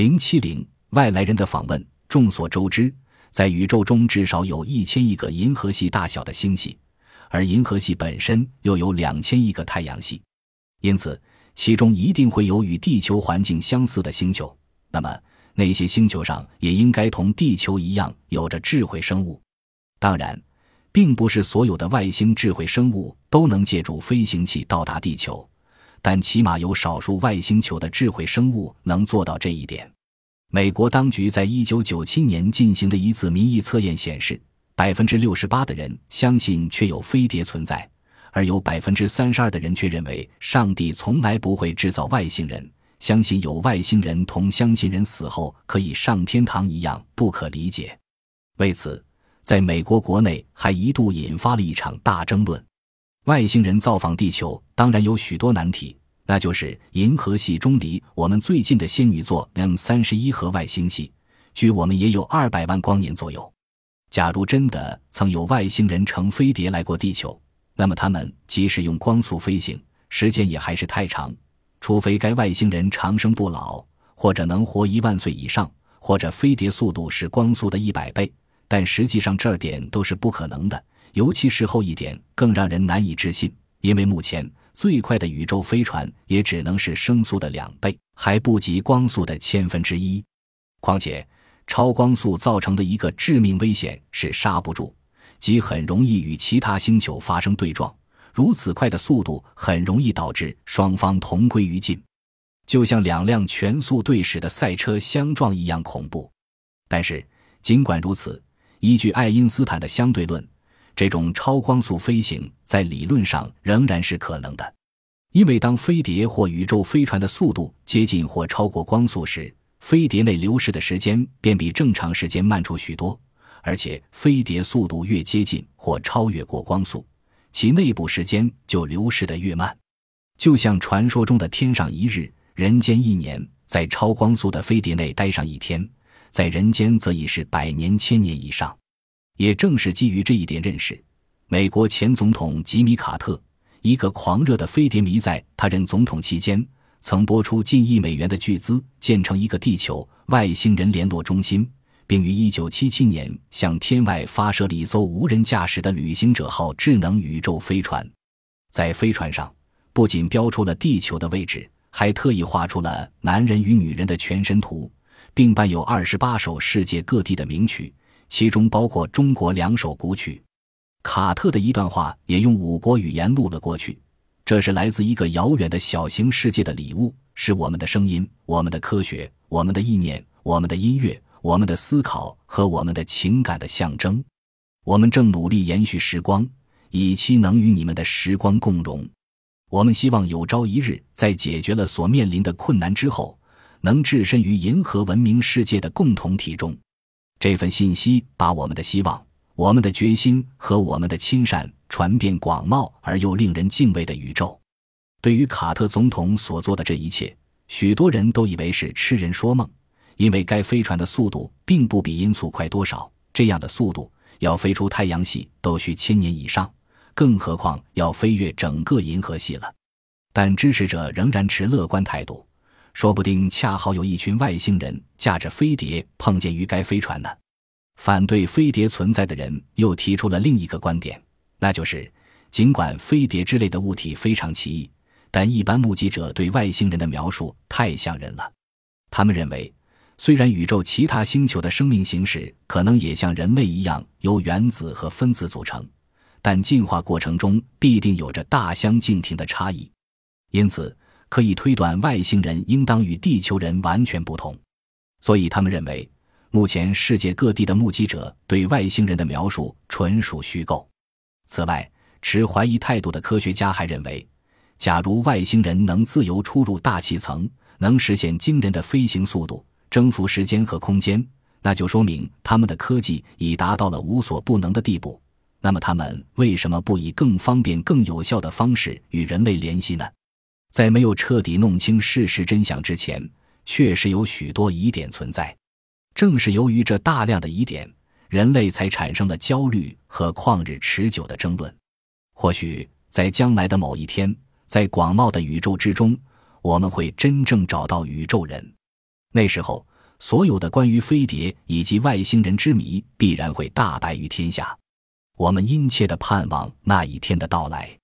零七零外来人的访问。众所周知，在宇宙中至少有一千亿个银河系大小的星系，而银河系本身又有两千亿个太阳系，因此其中一定会有与地球环境相似的星球。那么，那些星球上也应该同地球一样有着智慧生物。当然，并不是所有的外星智慧生物都能借助飞行器到达地球，但起码有少数外星球的智慧生物能做到这一点。美国当局在一九九七年进行的一次民意测验显示，百分之六十八的人相信确有飞碟存在，而有百分之三十二的人却认为上帝从来不会制造外星人，相信有外星人同相信人死后可以上天堂一样不可理解。为此，在美国国内还一度引发了一场大争论。外星人造访地球当然有许多难题。那就是银河系中离我们最近的仙女座 M 三十一和外星系，距我们也有二百万光年左右。假如真的曾有外星人乘飞碟来过地球，那么他们即使用光速飞行，时间也还是太长。除非该外星人长生不老，或者能活一万岁以上，或者飞碟速度是光速的一百倍，但实际上这点都是不可能的。尤其是后一点更让人难以置信，因为目前。最快的宇宙飞船也只能是声速的两倍，还不及光速的千分之一。况且，超光速造成的一个致命危险是刹不住，即很容易与其他星球发生对撞。如此快的速度很容易导致双方同归于尽，就像两辆全速对驶的赛车相撞一样恐怖。但是，尽管如此，依据爱因斯坦的相对论。这种超光速飞行在理论上仍然是可能的，因为当飞碟或宇宙飞船的速度接近或超过光速时，飞碟内流逝的时间便比正常时间慢出许多，而且飞碟速度越接近或超越过光速，其内部时间就流逝的越慢。就像传说中的“天上一日，人间一年”，在超光速的飞碟内待上一天，在人间则已是百年、千年以上。也正是基于这一点认识，美国前总统吉米·卡特，一个狂热的飞碟迷，在他任总统期间，曾拨出近亿美元的巨资建成一个地球外星人联络中心，并于1977年向天外发射了一艘无人驾驶的旅行者号智能宇宙飞船。在飞船上，不仅标出了地球的位置，还特意画出了男人与女人的全身图，并伴有二十八首世界各地的名曲。其中包括中国两首古曲，卡特的一段话也用五国语言录了过去。这是来自一个遥远的小型世界的礼物，是我们的声音、我们的科学、我们的意念、我们的音乐、我们的思考和我们的情感的象征。我们正努力延续时光，以期能与你们的时光共融。我们希望有朝一日，在解决了所面临的困难之后，能置身于银河文明世界的共同体中。这份信息把我们的希望、我们的决心和我们的亲善传遍广袤而又令人敬畏的宇宙。对于卡特总统所做的这一切，许多人都以为是痴人说梦，因为该飞船的速度并不比音速快多少。这样的速度要飞出太阳系都需千年以上，更何况要飞越整个银河系了。但支持者仍然持乐观态度。说不定恰好有一群外星人驾着飞碟碰见于该飞船呢。反对飞碟存在的人又提出了另一个观点，那就是尽管飞碟之类的物体非常奇异，但一般目击者对外星人的描述太像人了。他们认为，虽然宇宙其他星球的生命形式可能也像人类一样由原子和分子组成，但进化过程中必定有着大相径庭的差异，因此。可以推断，外星人应当与地球人完全不同，所以他们认为，目前世界各地的目击者对外星人的描述纯属虚构。此外，持怀疑态度的科学家还认为，假如外星人能自由出入大气层，能实现惊人的飞行速度，征服时间和空间，那就说明他们的科技已达到了无所不能的地步。那么，他们为什么不以更方便、更有效的方式与人类联系呢？在没有彻底弄清事实真相之前，确实有许多疑点存在。正是由于这大量的疑点，人类才产生了焦虑和旷日持久的争论。或许在将来的某一天，在广袤的宇宙之中，我们会真正找到宇宙人。那时候，所有的关于飞碟以及外星人之谜必然会大白于天下。我们殷切地盼望那一天的到来。